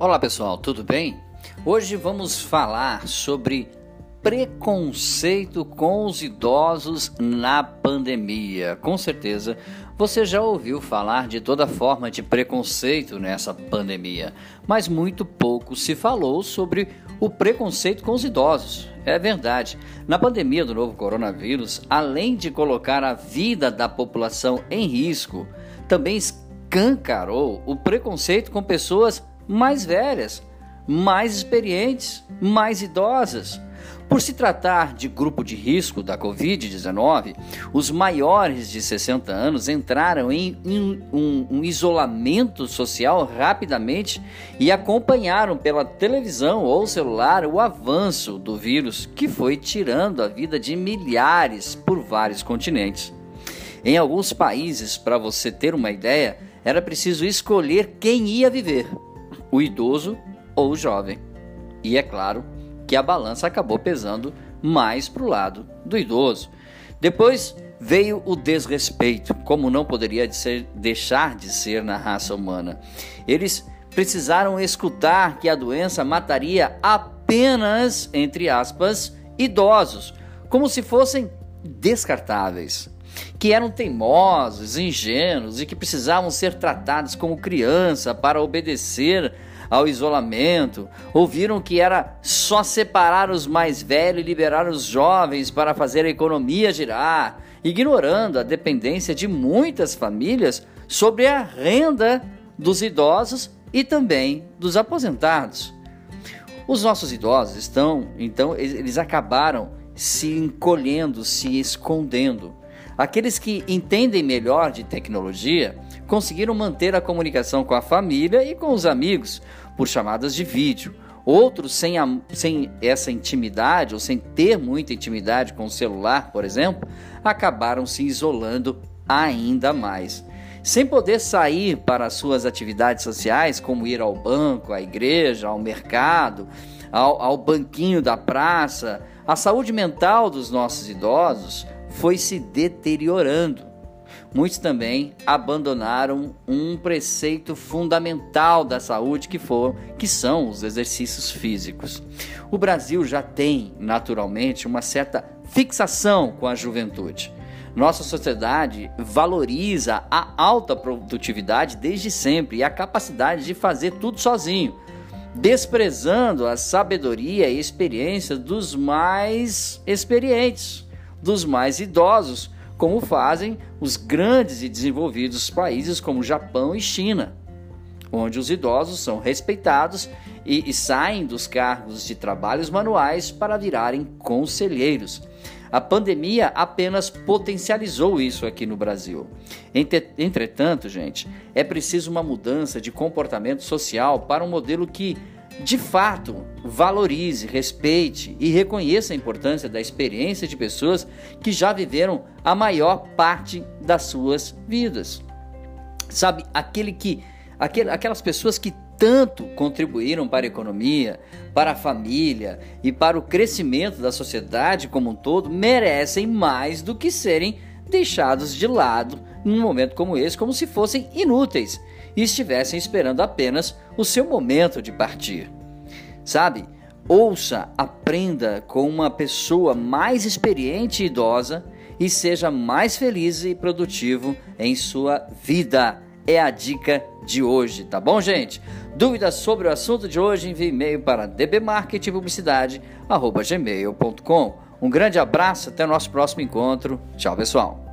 Olá pessoal, tudo bem? Hoje vamos falar sobre preconceito com os idosos na pandemia. Com certeza você já ouviu falar de toda forma de preconceito nessa pandemia, mas muito pouco se falou sobre o preconceito com os idosos. É verdade. Na pandemia do novo coronavírus, além de colocar a vida da população em risco, também escancarou o preconceito com pessoas mais velhas, mais experientes, mais idosas. Por se tratar de grupo de risco da Covid-19, os maiores de 60 anos entraram em, um, um, isolamento social rapidamente e acompanharam pela televisão ou celular o avanço do vírus que foi tirando a vida de milhares por vários continentes. Em alguns países, para você ter uma ideia, era preciso escolher quem ia viver o idoso ou o jovem. E é claro que a balança acabou pesando mais para o lado do idoso. Depois veio o desrespeito, como não poderia de ser, deixar de ser na raça humana. Eles precisaram escutar que a doença mataria apenas, entre aspas, idosos, como se fossem descartáveis, que eram teimosos, ingênuos e que precisavam ser tratados como criança para obedecer ao isolamento, ouviram que era só separar os mais velhos e liberar os jovens para fazer a economia girar, ignorando a dependência de muitas famílias sobre a renda dos idosos e também dos aposentados. Os nossos idosos estão, então, eles acabaram se encolhendo, se escondendo. Aqueles que entendem melhor de tecnologia conseguiram manter a comunicação com a família e com os amigos por chamadas de vídeo. Outros, sem, a, sem essa intimidade, ou sem ter muita intimidade com o celular, por exemplo, acabaram se isolando ainda mais. Sem poder sair para suas atividades sociais, como ir ao banco, à igreja, ao mercado, ao, ao banquinho da praça, a saúde mental dos nossos idosos foi se deteriorando. Muitos também abandonaram um preceito fundamental da saúde que, for, que são os exercícios físicos. O Brasil já tem, naturalmente, uma certa fixação com a juventude. Nossa sociedade valoriza a alta produtividade desde sempre e a capacidade de fazer tudo sozinho, desprezando a sabedoria e experiência dos mais experientes, dos mais idosos, como fazem os grandes e desenvolvidos países como Japão e China, onde os idosos são respeitados e, e saem dos cargos de trabalhos manuais para virarem conselheiros. A pandemia apenas potencializou isso aqui no Brasil. Entretanto, gente, é preciso uma mudança de comportamento social para um modelo que, de fato, valorize, respeite e reconheça a importância da experiência de pessoas que já viveram a maior parte das suas vidas. Sabe, aquele que, aquele, aquelas pessoas que tanto contribuíram para a economia, para a família e para o crescimento da sociedade como um todo, merecem mais do que serem deixados de lado num momento como esse, como se fossem inúteis e estivessem esperando apenas o seu momento de partir. Sabe? Ouça, aprenda com uma pessoa mais experiente e idosa e seja mais feliz e produtivo em sua vida. É a dica de hoje, tá bom, gente? Dúvidas sobre o assunto de hoje, envie e-mail para dbmarketingpublicidade.gmail.com. Um grande abraço, até o nosso próximo encontro. Tchau, pessoal.